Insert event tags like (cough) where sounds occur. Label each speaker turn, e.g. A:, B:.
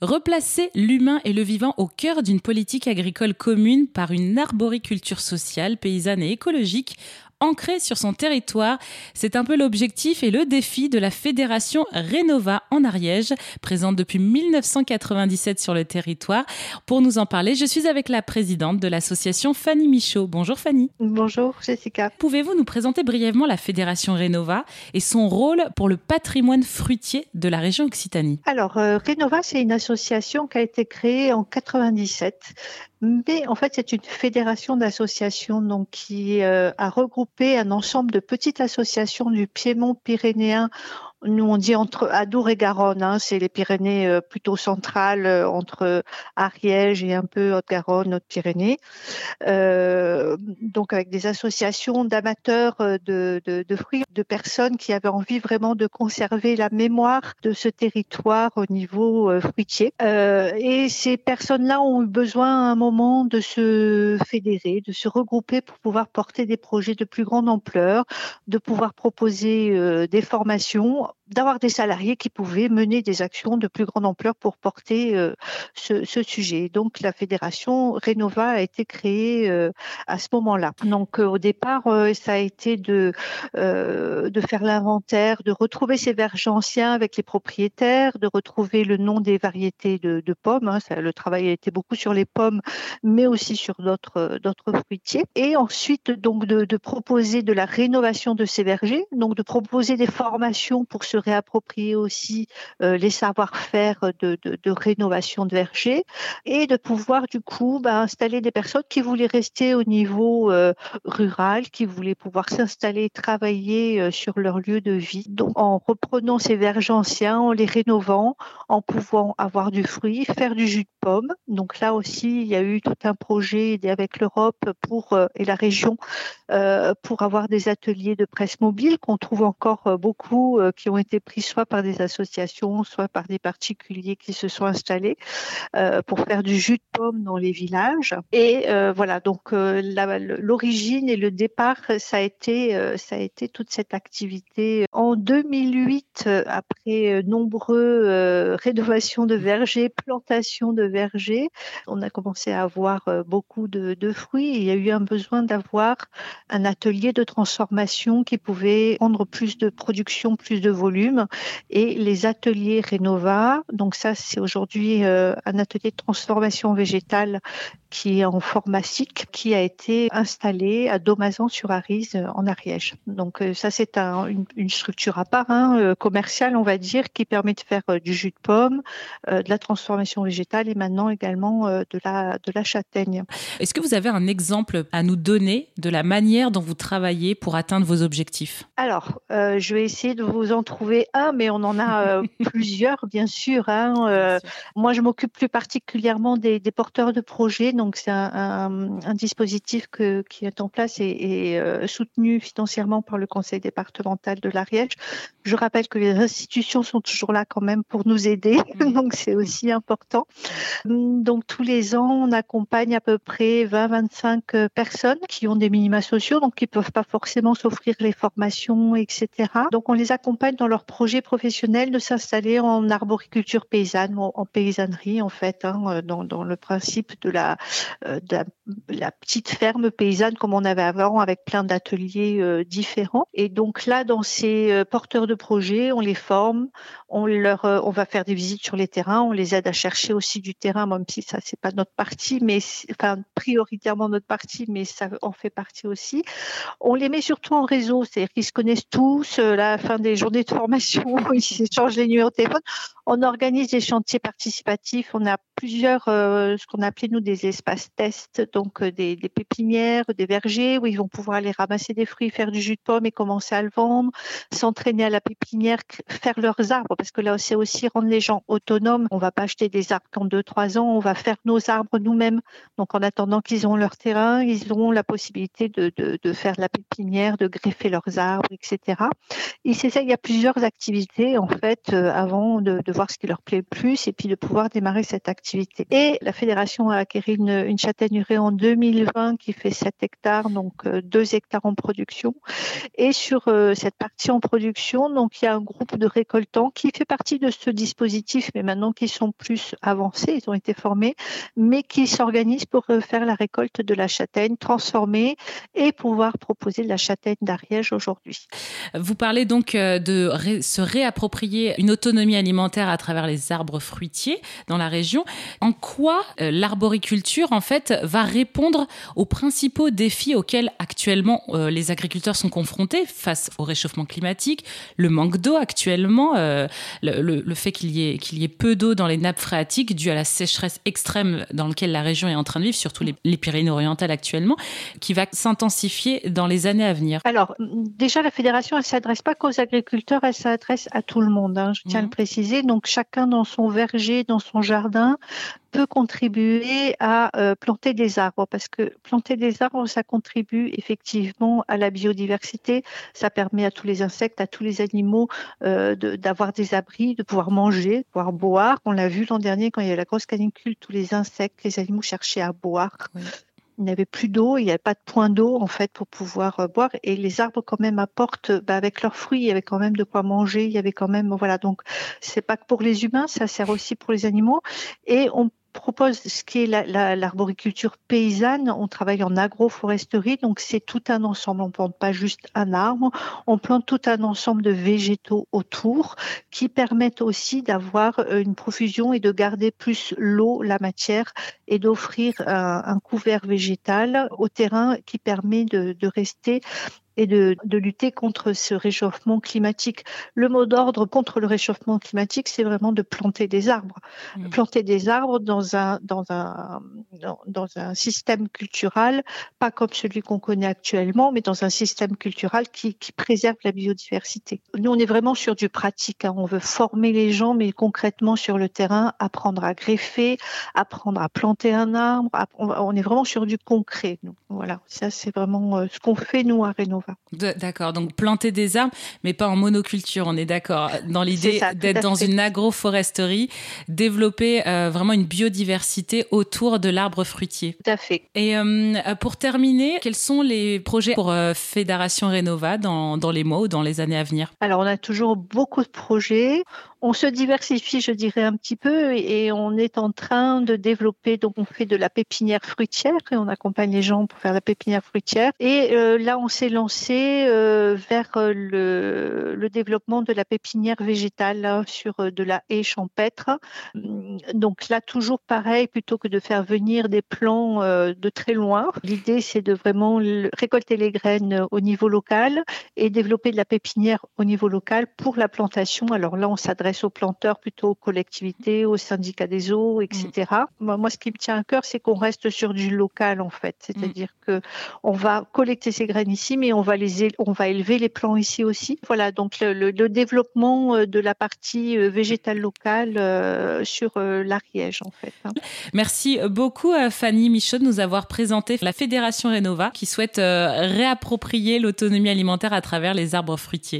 A: Replacer l'humain et le vivant au cœur d'une politique agricole commune par une arboriculture sociale, paysanne et écologique ancrée sur son territoire. C'est un peu l'objectif et le défi de la fédération Renova en Ariège, présente depuis 1997 sur le territoire. Pour nous en parler, je suis avec la présidente de l'association Fanny Michaud. Bonjour Fanny.
B: Bonjour Jessica.
A: Pouvez-vous nous présenter brièvement la fédération Renova et son rôle pour le patrimoine fruitier de la région Occitanie?
B: Alors, euh, Renova, c'est une association qui a été créée en 97 mais en fait, c'est une fédération d'associations donc qui euh, a regroupé un ensemble de petites associations du Piémont pyrénéen nous, on dit entre Adour et Garonne, hein, c'est les Pyrénées euh, plutôt centrales, euh, entre Ariège et un peu Haute-Garonne, Haute-Pyrénées. Euh, donc, avec des associations d'amateurs euh, de, de, de, fruits, de personnes qui avaient envie vraiment de conserver la mémoire de ce territoire au niveau euh, fruitier. et ces personnes-là ont eu besoin à un moment de se fédérer, de se regrouper pour pouvoir porter des projets de plus grande ampleur, de pouvoir proposer des formations what d'avoir des salariés qui pouvaient mener des actions de plus grande ampleur pour porter euh, ce, ce, sujet. Donc la fédération Renova a été créée euh, à ce moment-là. Donc euh, au départ, ça a été de de faire l'inventaire, de retrouver ces vergers anciens avec les propriétaires, de retrouver le nom des variétés de, de pommes. Hein. Ça, le travail a été beaucoup sur les pommes, mais aussi sur d'autres d'autres fruitiers. Et ensuite donc de, de proposer de la rénovation de ces vergers, donc de proposer des formations pour se réapproprier aussi euh, les savoir-faire de, de, rénovation de vergers et de pouvoir du coup bah, installer des personnes qui voulaient rester au niveau euh, rural, qui voulaient pouvoir s'installer, travailler euh, sur leur lieu de vie. Donc en reprenant ces vergers anciens, en les rénovant, en pouvant avoir du fruit, faire du jus de pomme. Donc là aussi, il y a eu tout un projet avec l'Europe pour et la région pour avoir des ateliers de presse mobile qu'on trouve encore beaucoup qui ont été pris soit par des associations, soit par des particuliers qui se sont installés euh, pour faire du jus de pomme dans les villages. Et euh, voilà, donc euh, l'origine et le départ, ça a été ça a été toute cette activité. En 2008, après nombreux rénovations de vergers, plantations de vergers, on a commencé à avoir beaucoup de fruits. il y a eu un besoin d'avoir un atelier de transformation qui pouvait prendre plus de production, plus de volume. Et les ateliers Renova, donc ça c'est aujourd'hui euh, un atelier de transformation végétale qui est en formatique, qui a été installé à Domazan-sur-Arise euh, en Ariège. Donc euh, ça c'est un, une, une, structure à part, hein, commerciale on va dire, qui permet de faire du jus de pomme, de la transformation végétale et maintenant également de la de la châtaigne.
A: Est-ce que vous avez un exemple à nous donner de la manière dont vous travaillez pour atteindre vos objectifs?
B: Alors, euh, je vais essayer de vous en trouver un, mais on en a euh, (laughs) plusieurs, bien sûr. Hein. Euh, moi, je m'occupe plus particulièrement des, des, porteurs de projets. Donc, c'est un, un, un, dispositif que, qui est en place et, et euh, soutenu financièrement par le conseil départemental de l'Ariège. Je rappelle que les institutions sont toujours là quand même pour nous aider. (laughs) donc, c'est aussi important. Donc, tous les ans, on accompagne à peu près 20-25 personnes qui ont des minima sociaux, donc qui peuvent pas forcément s'offrir les formations, etc. Donc, on les accompagne dans leur projet professionnel de s'installer en arboriculture paysanne, en paysannerie en fait, hein, dans, dans, le principe de la, euh, de la, petite ferme paysanne comme on avait avant, avec plein d'ateliers euh, différents. Et donc là, dans ces euh, porteurs de projets, on les forme, on leur, euh, on va faire des visites sur les terrains, on les aide à chercher aussi du terrain, même si ça c'est pas notre partie, mais enfin prioritairement notre partie, mais ça en fait partie aussi. On les met surtout en réseau, c'est-à-dire qu'ils se connaissent tous. Euh, la fin des journées de formation, (laughs) ils s'échangent les numéros de téléphone. On organise des chantiers participatifs. On a plusieurs, euh, ce qu'on appelait nous des espaces tests, donc euh, des, pépinières, des vergers où ils vont pouvoir aller ramasser des fruits, faire du jus de pomme et commencer à le vendre, s'entraîner à la pépinière, faire leurs arbres, parce que là c'est aussi rendre les gens autonomes. On va pas acheter des arbres qu'en deux trois ans, on va faire nos arbres nous-mêmes. Donc en attendant qu'ils ont leur terrain, ils auront la possibilité de, de, faire la pépinière, de greffer leurs arbres, etc. Et c'est ça, il y a plusieurs activités en fait euh, avant de, de voir ce qui leur plaît le plus et puis de pouvoir démarrer cette activité. Et la fédération a acquéri une une, une châtaigneraie en 2020 qui fait 7 hectares, donc 2 hectares en production. Et sur cette partie en production, donc il y a un groupe de récoltants qui fait partie de ce dispositif, mais maintenant qui sont plus avancés, ils ont été formés, mais qui s'organisent pour faire la récolte de la châtaigne transformée et pouvoir proposer de la châtaigne d'Ariège aujourd'hui.
A: Vous parlez donc de se réapproprier une autonomie alimentaire à travers les arbres fruitiers dans la région. En quoi euh, en fait, va répondre aux principaux défis auxquels actuellement euh, les agriculteurs sont confrontés face au réchauffement climatique, le manque d'eau actuellement, euh, le, fait qu'il y, ait, qu'il y ait peu d'eau dans les nappes phréatiques dû à la sécheresse extrême dans laquelle la région est en train de vivre, surtout les, les Pyrénées-Orientales actuellement, qui va s'intensifier dans les années à venir
B: Alors, déjà, la fédération, elle ne s'adresse pas qu'aux agriculteurs, elle s'adresse à tout le monde, hein, je tiens à le mhm. préciser. Donc, chacun dans son verger, dans son jardin, peut contribuer à euh, planter des arbres parce que planter des arbres, ça contribue effectivement à la biodiversité. Ça permet à tous les insectes, à tous les animaux euh, d'avoir des abris, de pouvoir manger, de pouvoir boire. On l'a vu l'an dernier quand il y a la grosse canicule, tous les insectes, les animaux cherchaient à boire il n'y avait plus d'eau, il n'y avait pas de point d'eau en fait pour pouvoir euh, boire. Et les arbres quand même apportent, bah, avec leurs fruits, il y avait quand même de quoi manger, il y avait quand même, voilà. Donc c'est pas que pour les humains, ça sert aussi pour les animaux. Et on propose ce qui est l'arboriculture paysanne. On travaille en agroforesterie, donc c'est tout un ensemble. On plante pas juste un arbre, on plante tout un ensemble de végétaux autour qui permettent aussi d'avoir euh, une profusion et de garder plus l'eau, la matière et d'offrir un, couvert végétal au terrain qui permet de rester et de, de, lutter contre ce réchauffement climatique. Le mot d'ordre contre le réchauffement climatique, c'est vraiment de planter des arbres. Mmh. Planter des arbres dans un, dans un, dans, un système culturel, pas comme celui qu'on connaît actuellement, mais dans un système culturel qui, qui, préserve la biodiversité. Nous, on est vraiment sur du pratique. Hein. On veut former les gens, mais concrètement sur le terrain, apprendre à greffer, apprendre à planter un arbre. On est vraiment sur du concret. Nous. Voilà, ça c'est vraiment euh, ce qu'on fait nous à Rénova.
A: D'accord, donc planter des arbres, mais pas en monoculture, on est d'accord. Dans l'idée d'être dans une agroforesterie, développer euh, vraiment une biodiversité autour de l'arbre fruitier.
B: Tout à fait.
A: Et euh, pour terminer, quels sont les projets pour euh, Fédération Rénova dans, dans les mois ou dans les années à venir?
B: Alors, on a toujours beaucoup de projets on se diversifie, je dirais, un petit peu et on est en train de développer, donc on fait de la pépinière fruitière et on accompagne les gens pour faire la pépinière fruitière. Et euh, là, on s'est lancé euh, vers euh, le, le, développement de la pépinière végétale hein, sur de la haie champêtre. Donc là, toujours pareil, plutôt que de faire venir des plants de très loin, l'idée c'est de vraiment récolter les graines au niveau local et développer de la pépinière au niveau local pour la plantation. Alors là, on s'adresse aux planteurs, plutôt aux collectivités, aux syndicats des eaux, etc. Mm. Moi, ce qui me tient à cœur, c'est qu'on reste sur du local, en fait. C'est-à-dire mm. que on va collecter ces graines ici, mais on va on va élever les plants ici aussi. Voilà, donc le, développement euh, de la partie euh, végétale locale euh, sur l'Ariège, en fait. Hein.
A: Merci beaucoup à Fanny Michaud de nous avoir présenté la Fédération Rénova qui souhaite réapproprier l'autonomie alimentaire à travers les arbres fruitiers.